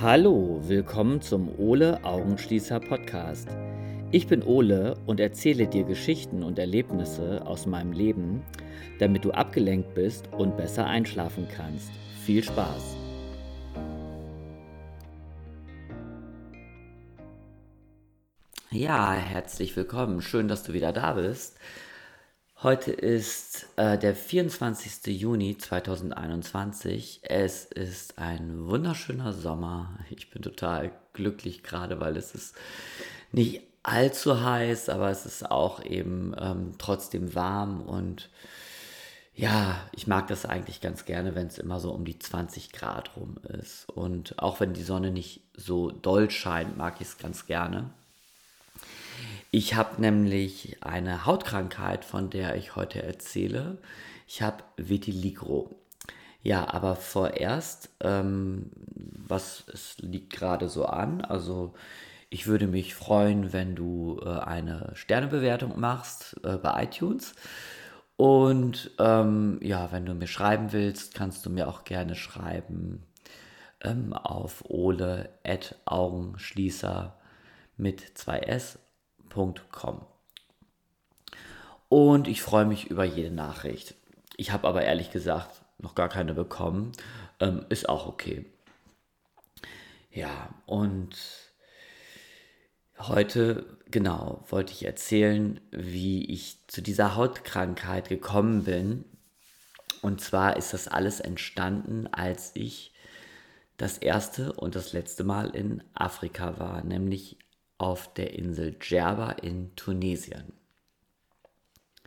Hallo, willkommen zum Ole Augenschließer Podcast. Ich bin Ole und erzähle dir Geschichten und Erlebnisse aus meinem Leben, damit du abgelenkt bist und besser einschlafen kannst. Viel Spaß! Ja, herzlich willkommen. Schön, dass du wieder da bist. Heute ist äh, der 24. Juni 2021. Es ist ein wunderschöner Sommer. Ich bin total glücklich gerade, weil es ist nicht allzu heiß, aber es ist auch eben ähm, trotzdem warm und ja, ich mag das eigentlich ganz gerne, wenn es immer so um die 20 Grad rum ist. Und auch wenn die Sonne nicht so doll scheint, mag ich es ganz gerne. Ich habe nämlich eine Hautkrankheit, von der ich heute erzähle. Ich habe Vitiligo. Ja, aber vorerst, ähm, was es liegt gerade so an? Also ich würde mich freuen, wenn du äh, eine Sternebewertung machst äh, bei iTunes. Und ähm, ja, wenn du mir schreiben willst, kannst du mir auch gerne schreiben ähm, auf ole.augenschließer mit 2s gmail.com. Und ich freue mich über jede Nachricht. Ich habe aber ehrlich gesagt noch gar keine bekommen. Ähm, ist auch okay. Ja, und heute, genau, wollte ich erzählen, wie ich zu dieser Hautkrankheit gekommen bin. Und zwar ist das alles entstanden, als ich das erste und das letzte Mal in Afrika war, nämlich auf der Insel Djerba in Tunesien.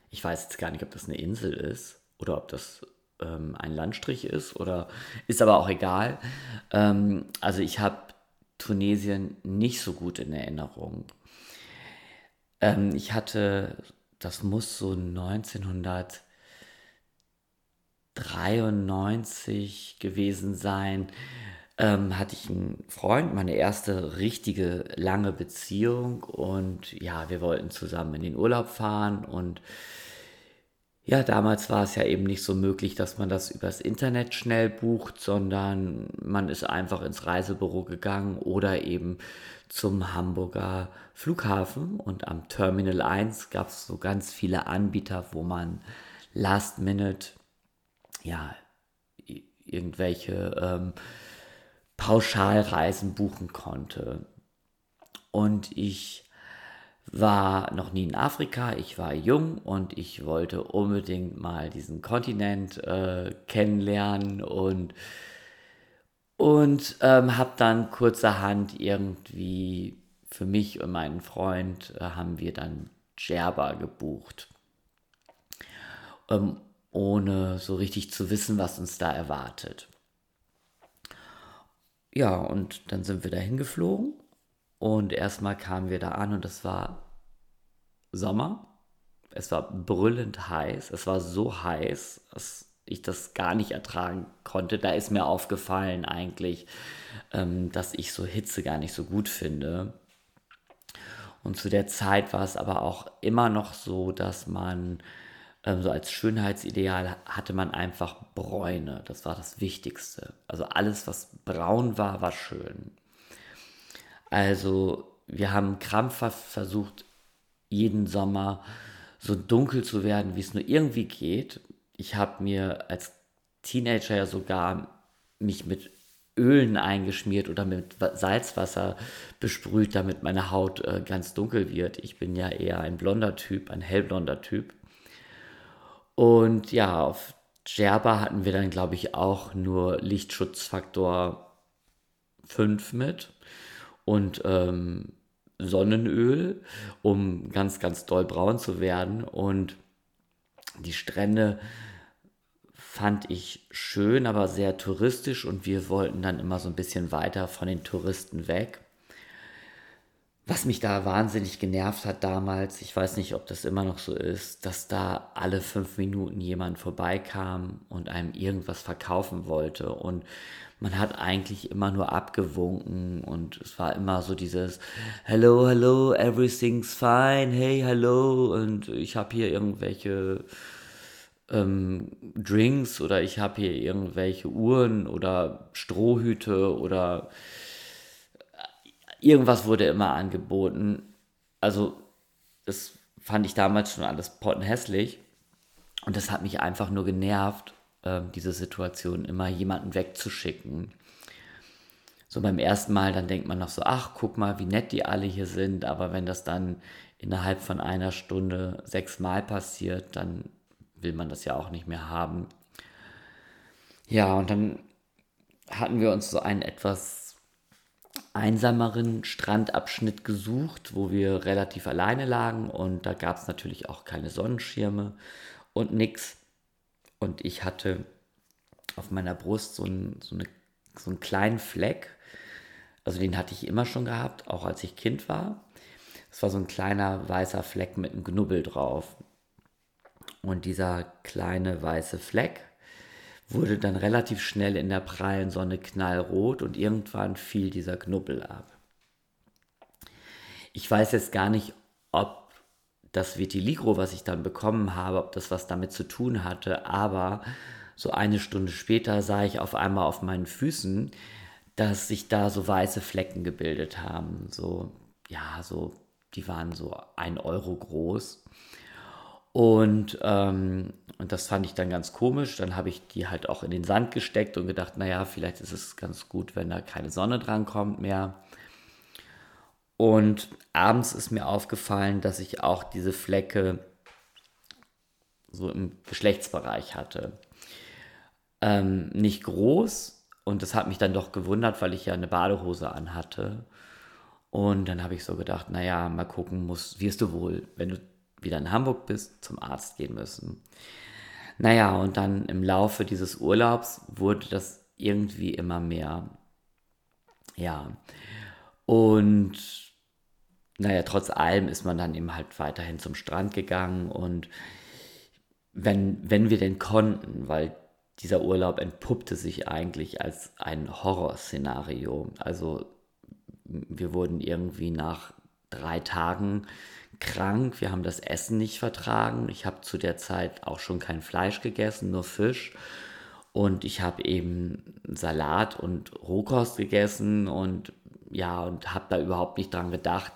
Ich weiß jetzt gar nicht, ob das eine Insel ist oder ob das ähm, ein Landstrich ist oder ist aber auch egal. Ähm, also ich habe Tunesien nicht so gut in Erinnerung. Ähm, ich hatte, das muss so 1993 gewesen sein ähm, hatte ich einen Freund, meine erste richtige lange Beziehung. Und ja, wir wollten zusammen in den Urlaub fahren. Und ja, damals war es ja eben nicht so möglich, dass man das übers Internet schnell bucht, sondern man ist einfach ins Reisebüro gegangen oder eben zum Hamburger Flughafen. Und am Terminal 1 gab es so ganz viele Anbieter, wo man Last Minute ja irgendwelche ähm, Pauschalreisen buchen konnte. Und ich war noch nie in Afrika, ich war jung und ich wollte unbedingt mal diesen Kontinent äh, kennenlernen und, und ähm, habe dann kurzerhand irgendwie für mich und meinen Freund äh, haben wir dann Djerba gebucht, ähm, ohne so richtig zu wissen, was uns da erwartet. Ja, und dann sind wir dahin geflogen und erstmal kamen wir da an und es war Sommer. Es war brüllend heiß. Es war so heiß, dass ich das gar nicht ertragen konnte. Da ist mir aufgefallen eigentlich, ähm, dass ich so Hitze gar nicht so gut finde. Und zu der Zeit war es aber auch immer noch so, dass man ähm, so als Schönheitsideal hatte man einfach Bräune. Das war das Wichtigste. Also alles, was braun war, war schön. Also wir haben krampfhaft versucht, jeden Sommer so dunkel zu werden, wie es nur irgendwie geht. Ich habe mir als Teenager ja sogar mich mit Ölen eingeschmiert oder mit Salzwasser besprüht, damit meine Haut äh, ganz dunkel wird. Ich bin ja eher ein blonder Typ, ein hellblonder Typ. Und ja, auf Djerba hatten wir dann, glaube ich, auch nur Lichtschutzfaktor 5 mit und ähm, Sonnenöl, um ganz, ganz doll braun zu werden. Und die Strände fand ich schön, aber sehr touristisch und wir wollten dann immer so ein bisschen weiter von den Touristen weg. Was mich da wahnsinnig genervt hat damals, ich weiß nicht, ob das immer noch so ist, dass da alle fünf Minuten jemand vorbeikam und einem irgendwas verkaufen wollte. Und man hat eigentlich immer nur abgewunken und es war immer so dieses Hello, hello, everything's fine, hey, hello. Und ich habe hier irgendwelche ähm, Drinks oder ich habe hier irgendwelche Uhren oder Strohhüte oder irgendwas wurde immer angeboten. Also, das fand ich damals schon alles pottenhässlich. Und das hat mich einfach nur genervt, äh, diese Situation, immer jemanden wegzuschicken. So beim ersten Mal, dann denkt man noch so, ach, guck mal, wie nett die alle hier sind. Aber wenn das dann innerhalb von einer Stunde sechsmal passiert, dann will man das ja auch nicht mehr haben. Ja, und dann hatten wir uns so einen etwas einsameren Strandabschnitt gesucht, wo wir relativ alleine lagen und da gab es natürlich auch keine Sonnenschirme und nix. Und ich hatte auf meiner Brust so, ein, so, eine, so einen kleinen Fleck. Also den hatte ich immer schon gehabt, auch als ich Kind war. Es war so ein kleiner weißer Fleck mit einem Knubbel drauf. Und dieser kleine weiße Fleck wurde dann relativ schnell in der prallen Sonne knallrot und irgendwann fiel dieser Knubbel ab. Ich weiß jetzt gar nicht, ob das Vitiligo, was ich dann bekommen habe, ob das was damit zu tun hatte, aber so eine Stunde später sah ich auf einmal auf meinen Füßen, dass sich da so weiße Flecken gebildet haben. So, ja, so, die waren so ein Euro groß. Und, ähm, und das fand ich dann ganz komisch. Dann habe ich die halt auch in den Sand gesteckt und gedacht, naja, vielleicht ist es ganz gut, wenn da keine Sonne dran kommt mehr. Und abends ist mir aufgefallen, dass ich auch diese Flecke so im Geschlechtsbereich hatte. Ähm, nicht groß und das hat mich dann doch gewundert, weil ich ja eine Badehose anhatte. Und dann habe ich so gedacht, naja, mal gucken, musst, wirst du wohl, wenn du wieder in Hamburg bist, zum Arzt gehen müssen. Naja, und dann im Laufe dieses Urlaubs wurde das irgendwie immer mehr. Ja. Und naja, trotz allem ist man dann eben halt weiterhin zum Strand gegangen und wenn, wenn wir denn konnten, weil dieser Urlaub entpuppte sich eigentlich als ein Horrorszenario. Also wir wurden irgendwie nach drei Tagen krank, wir haben das Essen nicht vertragen. Ich habe zu der Zeit auch schon kein Fleisch gegessen, nur Fisch. Und ich habe eben Salat und Rohkost gegessen und ja, und habe da überhaupt nicht dran gedacht,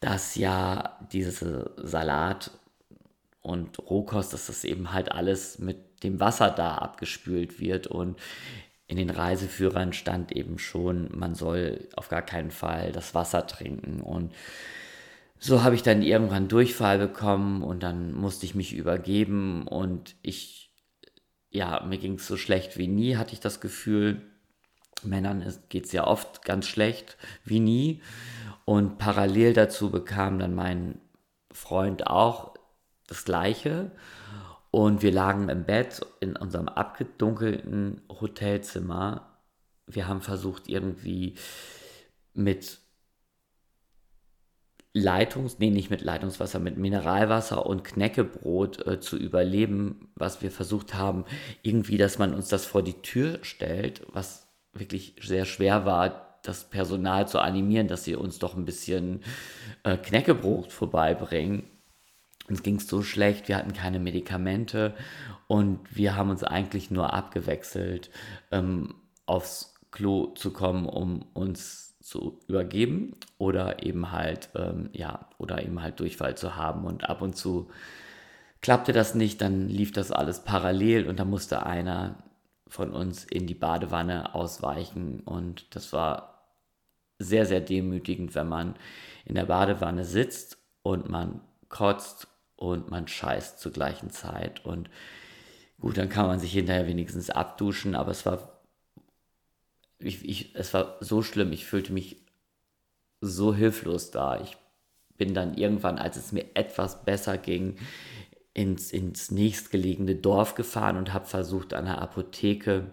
dass ja diese Salat und Rohkost, dass das eben halt alles mit dem Wasser da abgespült wird und in den Reiseführern stand eben schon, man soll auf gar keinen Fall das Wasser trinken und so habe ich dann irgendwann Durchfall bekommen und dann musste ich mich übergeben und ich, ja, mir ging es so schlecht wie nie, hatte ich das Gefühl. Männern geht es ja oft ganz schlecht wie nie. Und parallel dazu bekam dann mein Freund auch das gleiche. Und wir lagen im Bett in unserem abgedunkelten Hotelzimmer. Wir haben versucht, irgendwie mit Leitungs, nee, nicht mit Leitungswasser, mit Mineralwasser und Knäckebrot äh, zu überleben, was wir versucht haben, irgendwie, dass man uns das vor die Tür stellt, was wirklich sehr schwer war, das Personal zu animieren, dass sie uns doch ein bisschen äh, Knäckebrot vorbeibringen. Uns ging es so schlecht, wir hatten keine Medikamente und wir haben uns eigentlich nur abgewechselt, ähm, aufs Klo zu kommen, um uns zu übergeben oder eben halt, ähm, ja, oder eben halt Durchfall zu haben. Und ab und zu klappte das nicht, dann lief das alles parallel und da musste einer von uns in die Badewanne ausweichen und das war sehr, sehr demütigend, wenn man in der Badewanne sitzt und man kotzt und man scheißt zur gleichen Zeit. Und gut, dann kann man sich hinterher wenigstens abduschen, aber es war, ich, ich, es war so schlimm, ich fühlte mich so hilflos da. Ich bin dann irgendwann, als es mir etwas besser ging, ins, ins nächstgelegene Dorf gefahren und habe versucht, an der Apotheke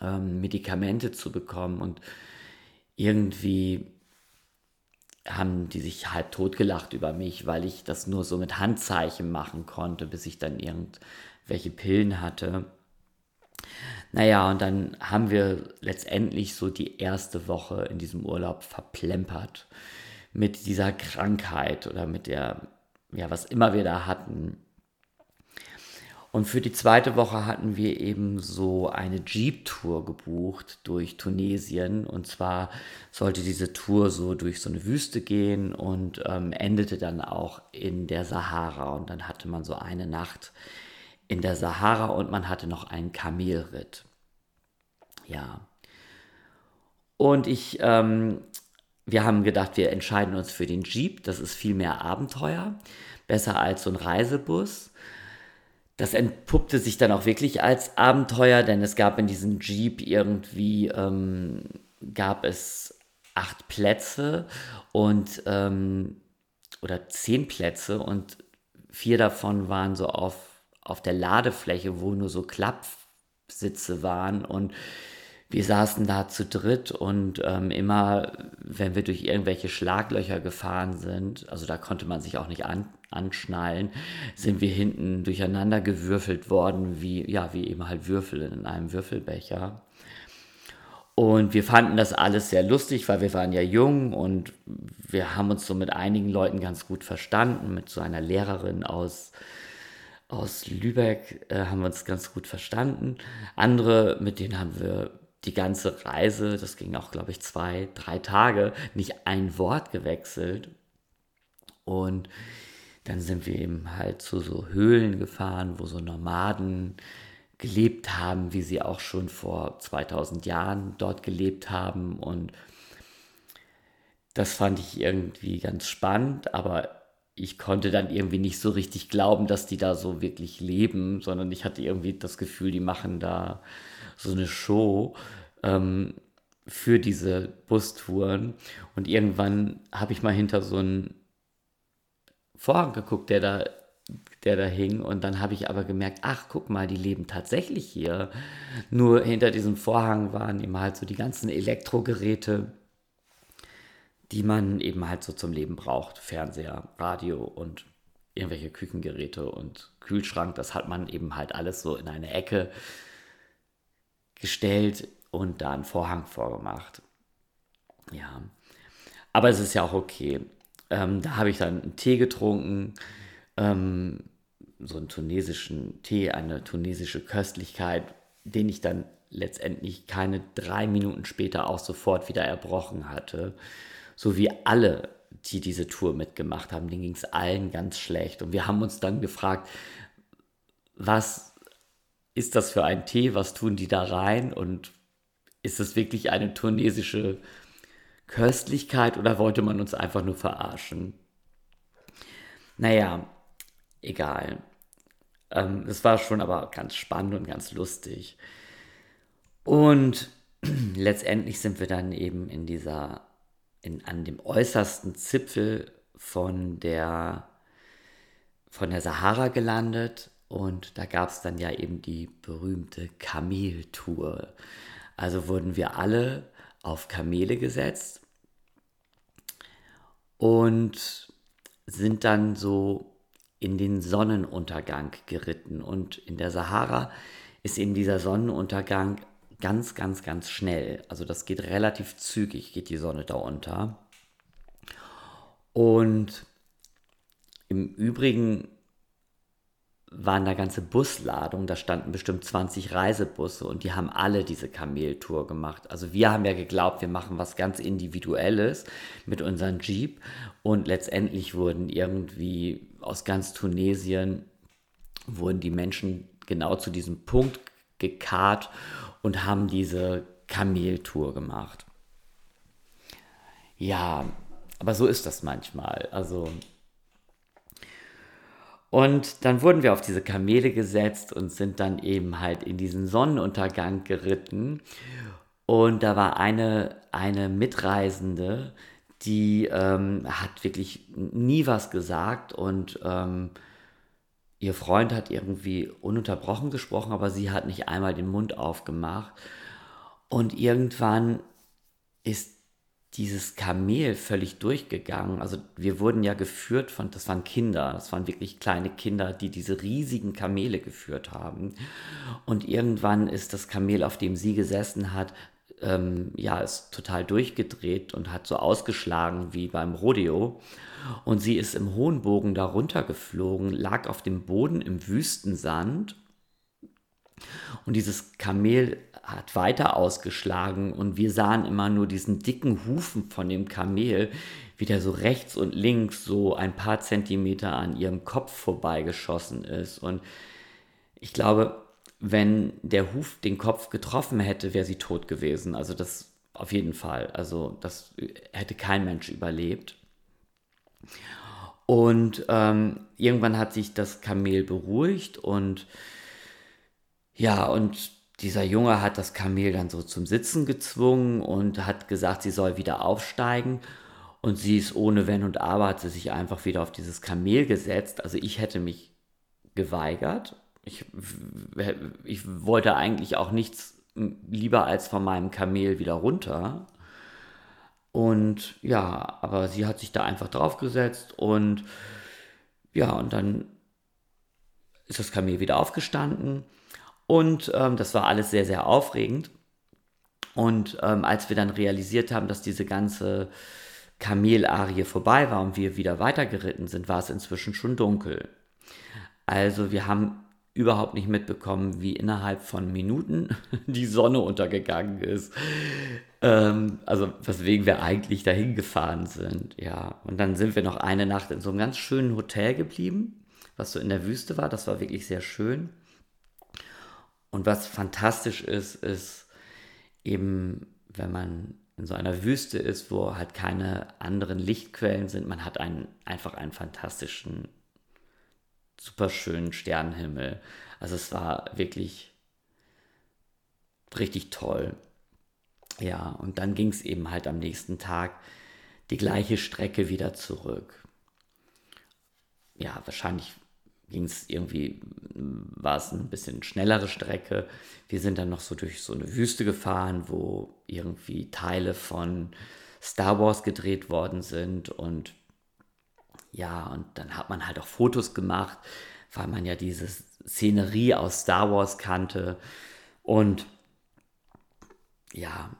ähm, Medikamente zu bekommen. Und irgendwie haben die sich halb tot gelacht über mich, weil ich das nur so mit Handzeichen machen konnte, bis ich dann irgendwelche Pillen hatte. Naja, und dann haben wir letztendlich so die erste Woche in diesem Urlaub verplempert mit dieser Krankheit oder mit der, ja, was immer wir da hatten. Und für die zweite Woche hatten wir eben so eine Jeep-Tour gebucht durch Tunesien. Und zwar sollte diese Tour so durch so eine Wüste gehen und ähm, endete dann auch in der Sahara. Und dann hatte man so eine Nacht in der Sahara und man hatte noch einen Kamelritt. Ja. Und ich, ähm, wir haben gedacht, wir entscheiden uns für den Jeep. Das ist viel mehr Abenteuer. Besser als so ein Reisebus. Das entpuppte sich dann auch wirklich als Abenteuer, denn es gab in diesem Jeep irgendwie, ähm, gab es acht Plätze und, ähm, oder zehn Plätze und vier davon waren so auf, auf der Ladefläche, wo nur so Klappsitze waren und wir saßen da zu dritt und ähm, immer, wenn wir durch irgendwelche Schlaglöcher gefahren sind, also da konnte man sich auch nicht an, anschnallen, sind wir hinten durcheinander gewürfelt worden, wie, ja, wie eben halt Würfel in einem Würfelbecher. Und wir fanden das alles sehr lustig, weil wir waren ja jung und wir haben uns so mit einigen Leuten ganz gut verstanden. Mit so einer Lehrerin aus, aus Lübeck äh, haben wir uns ganz gut verstanden. Andere, mit denen haben wir die ganze Reise, das ging auch, glaube ich, zwei, drei Tage, nicht ein Wort gewechselt. Und dann sind wir eben halt zu so Höhlen gefahren, wo so Nomaden gelebt haben, wie sie auch schon vor 2000 Jahren dort gelebt haben. Und das fand ich irgendwie ganz spannend, aber ich konnte dann irgendwie nicht so richtig glauben, dass die da so wirklich leben, sondern ich hatte irgendwie das Gefühl, die machen da so eine Show ähm, für diese Bustouren. Und irgendwann habe ich mal hinter so einen Vorhang geguckt, der da, der da hing. Und dann habe ich aber gemerkt, ach, guck mal, die leben tatsächlich hier. Nur hinter diesem Vorhang waren eben halt so die ganzen Elektrogeräte, die man eben halt so zum Leben braucht. Fernseher, Radio und irgendwelche Küchengeräte und Kühlschrank. Das hat man eben halt alles so in eine Ecke gestellt und da einen Vorhang vorgemacht. Ja, aber es ist ja auch okay. Ähm, da habe ich dann einen Tee getrunken, ähm, so einen tunesischen Tee, eine tunesische Köstlichkeit, den ich dann letztendlich keine drei Minuten später auch sofort wieder erbrochen hatte. So wie alle, die diese Tour mitgemacht haben, denen ging es allen ganz schlecht. Und wir haben uns dann gefragt, was ist das für ein Tee, was tun die da rein und ist es wirklich eine tunesische Köstlichkeit oder wollte man uns einfach nur verarschen? Naja, egal. Ähm, es war schon aber ganz spannend und ganz lustig. Und letztendlich sind wir dann eben in dieser, in, an dem äußersten Zipfel von der, von der Sahara gelandet. Und da gab es dann ja eben die berühmte Kameltour. Also wurden wir alle auf Kamele gesetzt und sind dann so in den Sonnenuntergang geritten. Und in der Sahara ist eben dieser Sonnenuntergang ganz, ganz, ganz schnell. Also das geht relativ zügig, geht die Sonne da unter. Und im Übrigen waren da ganze Busladungen, da standen bestimmt 20 Reisebusse und die haben alle diese Kameltour gemacht. Also wir haben ja geglaubt, wir machen was ganz Individuelles mit unserem Jeep und letztendlich wurden irgendwie aus ganz Tunesien, wurden die Menschen genau zu diesem Punkt gekarrt und haben diese Kameltour gemacht. Ja, aber so ist das manchmal. Also und dann wurden wir auf diese Kamele gesetzt und sind dann eben halt in diesen Sonnenuntergang geritten. Und da war eine, eine Mitreisende, die ähm, hat wirklich nie was gesagt und ähm, ihr Freund hat irgendwie ununterbrochen gesprochen, aber sie hat nicht einmal den Mund aufgemacht. Und irgendwann ist dieses Kamel völlig durchgegangen. Also wir wurden ja geführt von, das waren Kinder, das waren wirklich kleine Kinder, die diese riesigen Kamele geführt haben. Und irgendwann ist das Kamel, auf dem sie gesessen hat, ähm, ja, ist total durchgedreht und hat so ausgeschlagen wie beim Rodeo. Und sie ist im hohen Bogen darunter geflogen, lag auf dem Boden im Wüstensand Und dieses Kamel hat weiter ausgeschlagen und wir sahen immer nur diesen dicken Hufen von dem Kamel, wie der so rechts und links so ein paar Zentimeter an ihrem Kopf vorbeigeschossen ist. Und ich glaube, wenn der Huf den Kopf getroffen hätte, wäre sie tot gewesen. Also das auf jeden Fall. Also das hätte kein Mensch überlebt. Und ähm, irgendwann hat sich das Kamel beruhigt und ja, und dieser Junge hat das Kamel dann so zum Sitzen gezwungen und hat gesagt, sie soll wieder aufsteigen. Und sie ist ohne Wenn und Aber, hat sie sich einfach wieder auf dieses Kamel gesetzt. Also ich hätte mich geweigert. Ich, ich wollte eigentlich auch nichts lieber als von meinem Kamel wieder runter. Und ja, aber sie hat sich da einfach draufgesetzt und ja, und dann ist das Kamel wieder aufgestanden und ähm, das war alles sehr, sehr aufregend. Und ähm, als wir dann realisiert haben, dass diese ganze Kamelarie vorbei war und wir wieder weitergeritten sind, war es inzwischen schon dunkel. Also wir haben überhaupt nicht mitbekommen, wie innerhalb von Minuten die Sonne untergegangen ist. Ähm, also weswegen wir eigentlich dahin gefahren sind. Ja, und dann sind wir noch eine Nacht in so einem ganz schönen Hotel geblieben, was so in der Wüste war. Das war wirklich sehr schön. Und was fantastisch ist, ist eben, wenn man in so einer Wüste ist, wo halt keine anderen Lichtquellen sind, man hat einen, einfach einen fantastischen, super schönen Sternenhimmel. Also es war wirklich richtig toll. Ja, und dann ging es eben halt am nächsten Tag die gleiche Strecke wieder zurück. Ja, wahrscheinlich ging es irgendwie, war es ein bisschen schnellere Strecke. Wir sind dann noch so durch so eine Wüste gefahren, wo irgendwie Teile von Star Wars gedreht worden sind und ja, und dann hat man halt auch Fotos gemacht, weil man ja diese Szenerie aus Star Wars kannte und ja,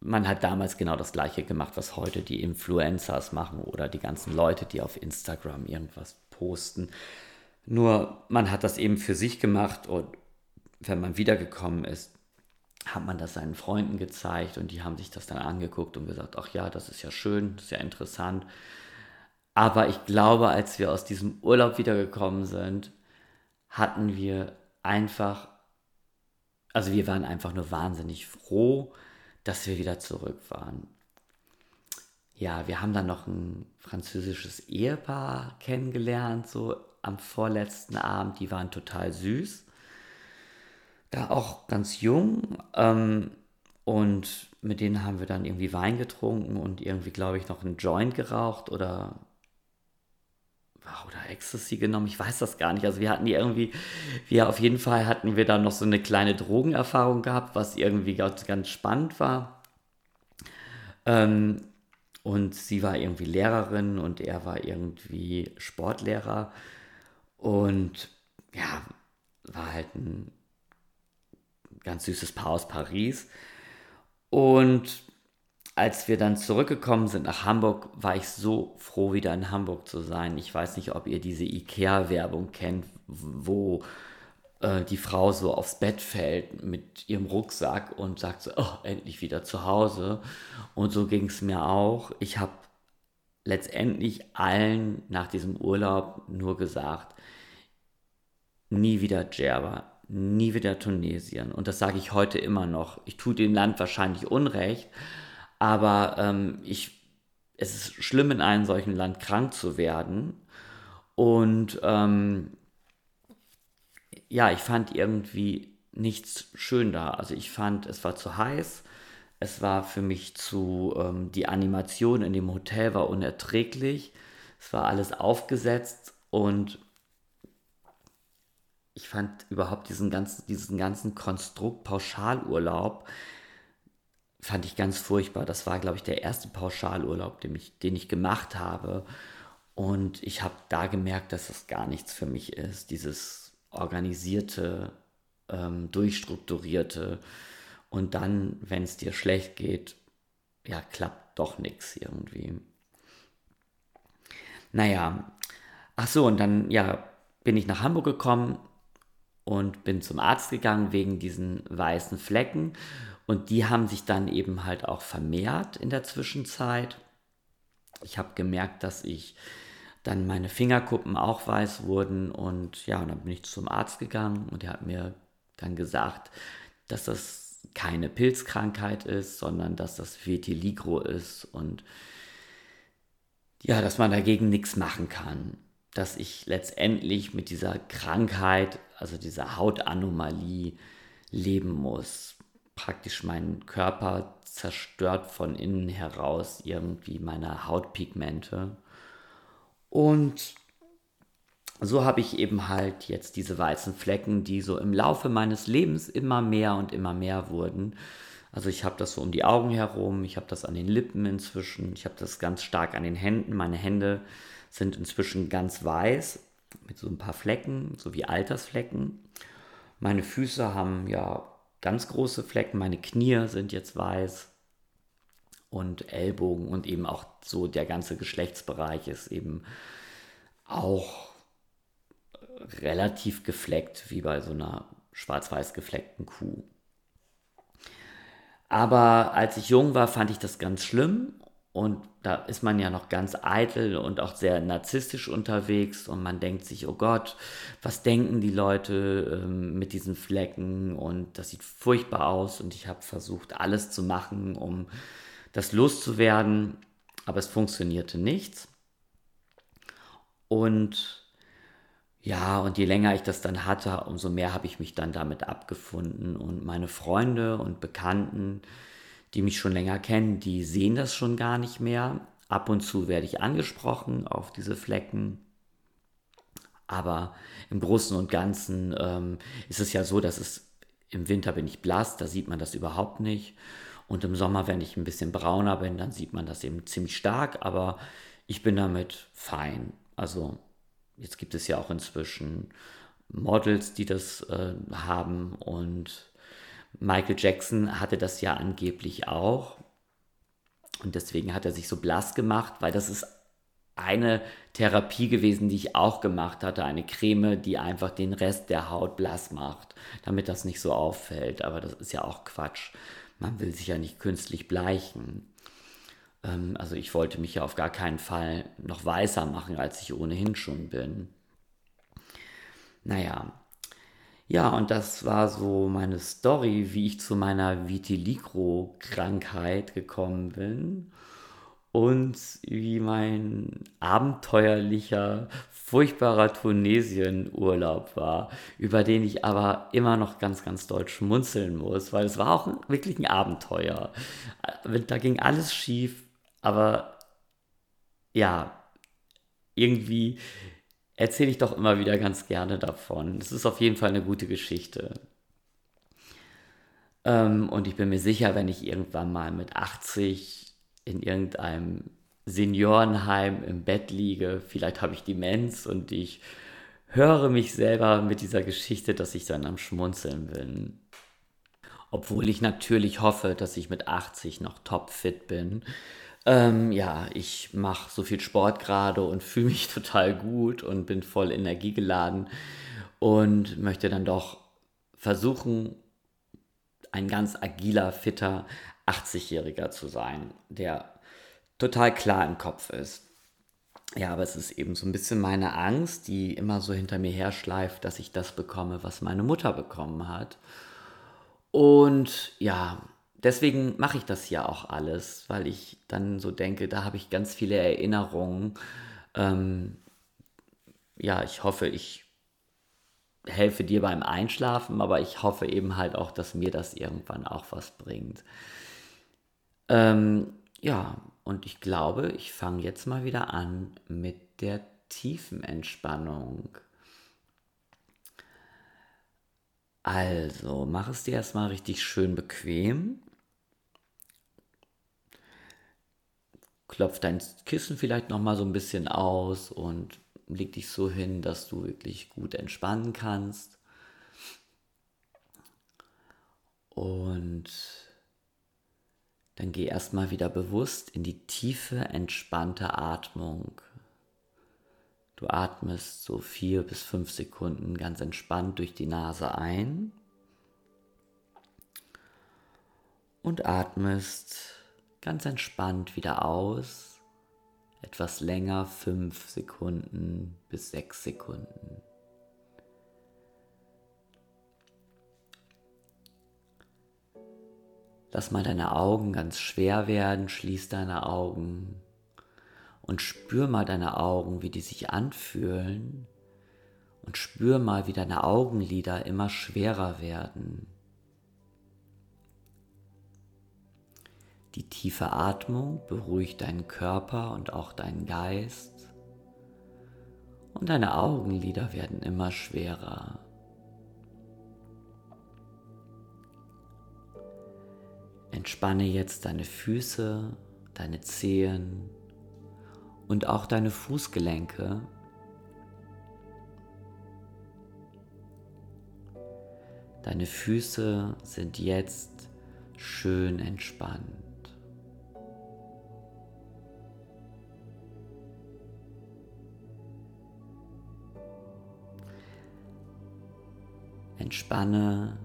man hat damals genau das gleiche gemacht, was heute die Influencers machen oder die ganzen Leute, die auf Instagram irgendwas posten. Nur man hat das eben für sich gemacht und wenn man wiedergekommen ist, hat man das seinen Freunden gezeigt und die haben sich das dann angeguckt und gesagt, ach ja, das ist ja schön, das ist ja interessant. Aber ich glaube, als wir aus diesem Urlaub wiedergekommen sind, hatten wir einfach, also wir waren einfach nur wahnsinnig froh, dass wir wieder zurück waren. Ja, wir haben dann noch ein französisches Ehepaar kennengelernt, so am vorletzten Abend, die waren total süß. Da auch ganz jung. Ähm, und mit denen haben wir dann irgendwie Wein getrunken und irgendwie, glaube ich, noch einen Joint geraucht oder oder Ecstasy genommen, ich weiß das gar nicht. Also wir hatten die irgendwie, wir auf jeden Fall hatten wir dann noch so eine kleine Drogenerfahrung gehabt, was irgendwie ganz, ganz spannend war. Ähm, und sie war irgendwie Lehrerin und er war irgendwie Sportlehrer. Und ja, war halt ein ganz süßes Paar aus Paris. Und als wir dann zurückgekommen sind nach Hamburg, war ich so froh, wieder in Hamburg zu sein. Ich weiß nicht, ob ihr diese IKEA-Werbung kennt, wo äh, die Frau so aufs Bett fällt mit ihrem Rucksack und sagt so, oh, endlich wieder zu Hause. Und so ging es mir auch. Ich habe letztendlich allen nach diesem Urlaub nur gesagt, nie wieder Djerba, nie wieder Tunesien. Und das sage ich heute immer noch. Ich tue dem Land wahrscheinlich Unrecht, aber ähm, ich, es ist schlimm, in einem solchen Land krank zu werden. Und ähm, ja, ich fand irgendwie nichts schön da. Also ich fand, es war zu heiß. Es war für mich zu, ähm, die Animation in dem Hotel war unerträglich. Es war alles aufgesetzt und ich fand überhaupt diesen ganzen, diesen ganzen Konstrukt Pauschalurlaub fand ich ganz furchtbar. Das war, glaube ich, der erste Pauschalurlaub, den ich, den ich gemacht habe. Und ich habe da gemerkt, dass das gar nichts für mich ist. Dieses organisierte, ähm, durchstrukturierte. Und dann, wenn es dir schlecht geht, ja, klappt doch nichts irgendwie. Naja, ach so, und dann, ja, bin ich nach Hamburg gekommen und bin zum Arzt gegangen wegen diesen weißen Flecken. Und die haben sich dann eben halt auch vermehrt in der Zwischenzeit. Ich habe gemerkt, dass ich dann meine Fingerkuppen auch weiß wurden und ja, und dann bin ich zum Arzt gegangen und er hat mir dann gesagt, dass das keine Pilzkrankheit ist, sondern dass das Vitiligo ist und ja, dass man dagegen nichts machen kann. Dass ich letztendlich mit dieser Krankheit, also dieser Hautanomalie, leben muss. Praktisch mein Körper zerstört von innen heraus irgendwie meine Hautpigmente. Und so habe ich eben halt jetzt diese weißen Flecken, die so im Laufe meines Lebens immer mehr und immer mehr wurden. Also ich habe das so um die Augen herum, ich habe das an den Lippen inzwischen, ich habe das ganz stark an den Händen. Meine Hände sind inzwischen ganz weiß mit so ein paar Flecken, so wie Altersflecken. Meine Füße haben ja ganz große Flecken, meine Knie sind jetzt weiß und Ellbogen und eben auch so der ganze Geschlechtsbereich ist eben auch relativ gefleckt, wie bei so einer schwarz-weiß gefleckten Kuh. Aber als ich jung war, fand ich das ganz schlimm. Und da ist man ja noch ganz eitel und auch sehr narzisstisch unterwegs und man denkt sich, oh Gott, was denken die Leute ähm, mit diesen Flecken und das sieht furchtbar aus und ich habe versucht, alles zu machen, um das loszuwerden, aber es funktionierte nichts. Und ja, und je länger ich das dann hatte, umso mehr habe ich mich dann damit abgefunden. Und meine Freunde und Bekannten, die mich schon länger kennen, die sehen das schon gar nicht mehr. Ab und zu werde ich angesprochen auf diese Flecken. Aber im Großen und Ganzen ähm, ist es ja so, dass es im Winter bin ich blass, da sieht man das überhaupt nicht. Und im Sommer, wenn ich ein bisschen brauner bin, dann sieht man das eben ziemlich stark. Aber ich bin damit fein. Also Jetzt gibt es ja auch inzwischen Models, die das äh, haben und Michael Jackson hatte das ja angeblich auch. Und deswegen hat er sich so blass gemacht, weil das ist eine Therapie gewesen, die ich auch gemacht hatte. Eine Creme, die einfach den Rest der Haut blass macht, damit das nicht so auffällt. Aber das ist ja auch Quatsch. Man will sich ja nicht künstlich bleichen. Ähm, also ich wollte mich ja auf gar keinen Fall noch weißer machen, als ich ohnehin schon bin. Naja, ja, und das war so meine Story, wie ich zu meiner Vitiligo-Krankheit gekommen bin und wie mein abenteuerlicher, furchtbarer Tunesien-Urlaub war, über den ich aber immer noch ganz, ganz doll schmunzeln muss, weil es war auch wirklich ein Abenteuer. Äh, da ging alles schief, aber ja, irgendwie erzähle ich doch immer wieder ganz gerne davon. Es ist auf jeden Fall eine gute Geschichte. Ähm, und ich bin mir sicher, wenn ich irgendwann mal mit 80 in irgendeinem Seniorenheim im Bett liege, vielleicht habe ich Demenz und ich höre mich selber mit dieser Geschichte, dass ich dann am Schmunzeln bin. Obwohl ich natürlich hoffe, dass ich mit 80 noch topfit bin ähm, ja, ich mache so viel Sport gerade und fühle mich total gut und bin voll energiegeladen und möchte dann doch versuchen, ein ganz agiler, fitter 80-Jähriger zu sein, der total klar im Kopf ist. Ja, aber es ist eben so ein bisschen meine Angst, die immer so hinter mir herschleift, dass ich das bekomme, was meine Mutter bekommen hat. Und ja, deswegen mache ich das ja auch alles, weil ich dann so denke, da habe ich ganz viele Erinnerungen. Ähm, ja, ich hoffe, ich helfe dir beim Einschlafen, aber ich hoffe eben halt auch, dass mir das irgendwann auch was bringt. Ähm, ja, und ich glaube, ich fange jetzt mal wieder an mit der tiefen Entspannung. Also, mach es dir erstmal richtig schön bequem klopf dein Kissen vielleicht noch mal so ein bisschen aus und leg dich so hin, dass du wirklich gut entspannen kannst. Und dann geh erstmal wieder bewusst in die tiefe, entspannte Atmung. Du atmest so vier bis fünf Sekunden ganz entspannt durch die Nase ein und atmest ganz entspannt wieder aus. Etwas länger, fünf Sekunden bis sechs Sekunden. Lass mal deine Augen ganz schwer werden, schließ deine Augen und spür mal deine Augen, wie die sich anfühlen und spür mal, wie deine Augenlider immer schwerer werden. Die tiefe Atmung beruhigt deinen Körper und auch deinen Geist und deine Augenlider werden immer schwerer. Entspanne jetzt deine Füße, deine Zehen und auch deine Fußgelenke. Deine Füße sind jetzt schön entspannt. Entspanne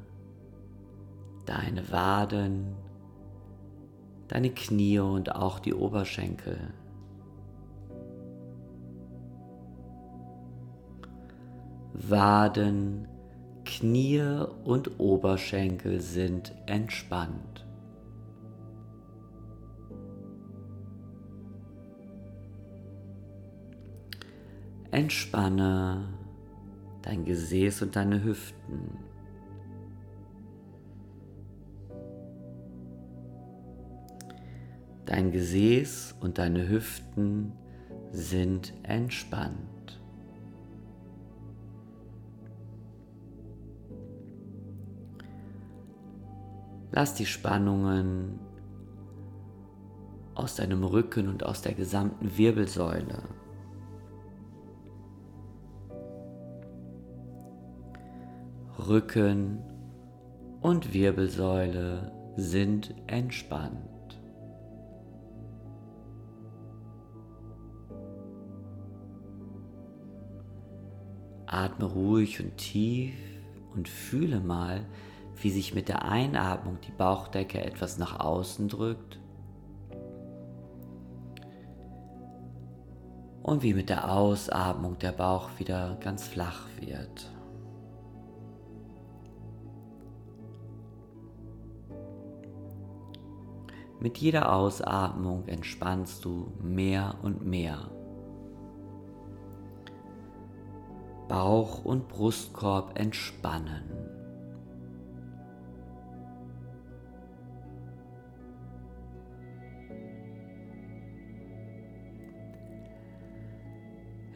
deine Waden, deine Knie und auch die Oberschenkel. Waden, Knie und Oberschenkel sind entspannt. Entspanne dein Gesäß und deine Hüften. Dein Gesäß und deine Hüften sind entspannt. Lass die Spannungen aus deinem Rücken und aus der gesamten Wirbelsäule. Rücken und Wirbelsäule sind entspannt. Atme ruhig und tief und fühle mal, wie sich mit der Einatmung die Bauchdecke etwas nach außen drückt und wie mit der Ausatmung der Bauch wieder ganz flach wird. Mit jeder Ausatmung entspannst du mehr und mehr. Bauch und Brustkorb entspannen.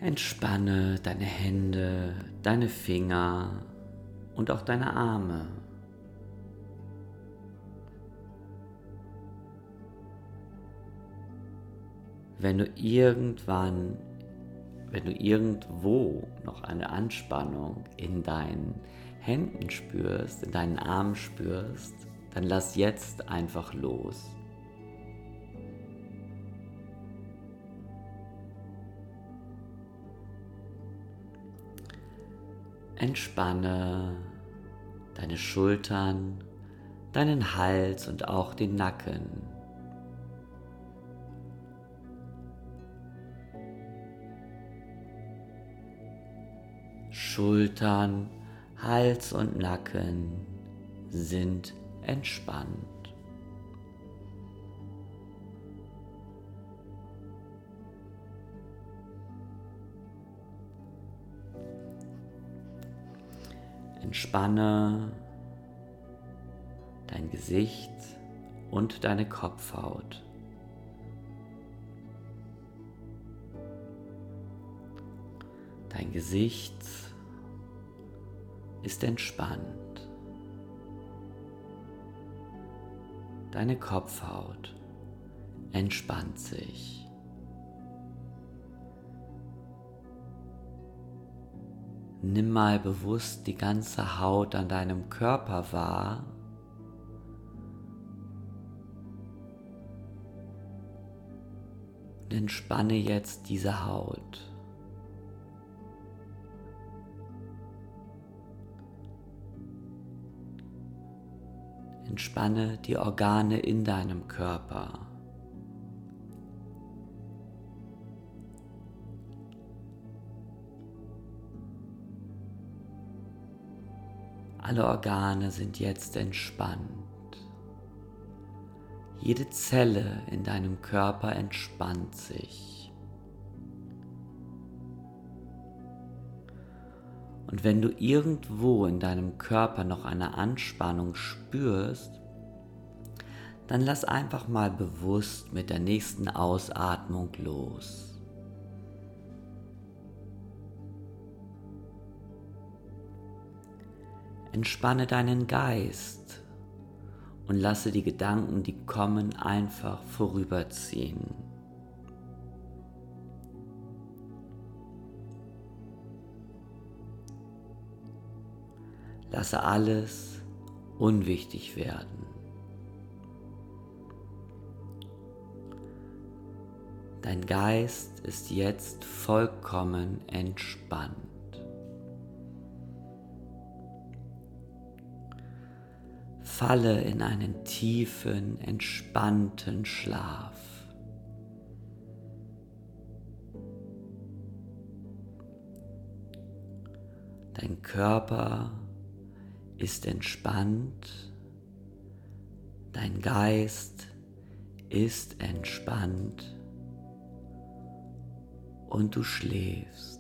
Entspanne deine Hände, deine Finger und auch deine Arme. Wenn du irgendwann wenn du irgendwo noch eine Anspannung in deinen Händen spürst, in deinen Armen spürst, dann lass jetzt einfach los. Entspanne deine Schultern, deinen Hals und auch den Nacken. Schultern, Hals und Nacken sind entspannt. Entspanne dein Gesicht und deine Kopfhaut. Dein Gesicht ist entspannt. Deine Kopfhaut entspannt sich. Nimm mal bewusst die ganze Haut an deinem Körper wahr. Und entspanne jetzt diese Haut. Entspanne die Organe in deinem Körper. Alle Organe sind jetzt entspannt. Jede Zelle in deinem Körper entspannt sich. Und wenn du irgendwo in deinem Körper noch eine Anspannung spürst, dann lass einfach mal bewusst mit der nächsten Ausatmung los. Entspanne deinen Geist und lasse die Gedanken, die kommen, einfach vorüberziehen. Lasse alles unwichtig werden. Dein Geist ist jetzt vollkommen entspannt. falle in einen tiefen, entspannten Schlaf. Dein Körper ist entspannt, dein Geist ist entspannt und du schläfst.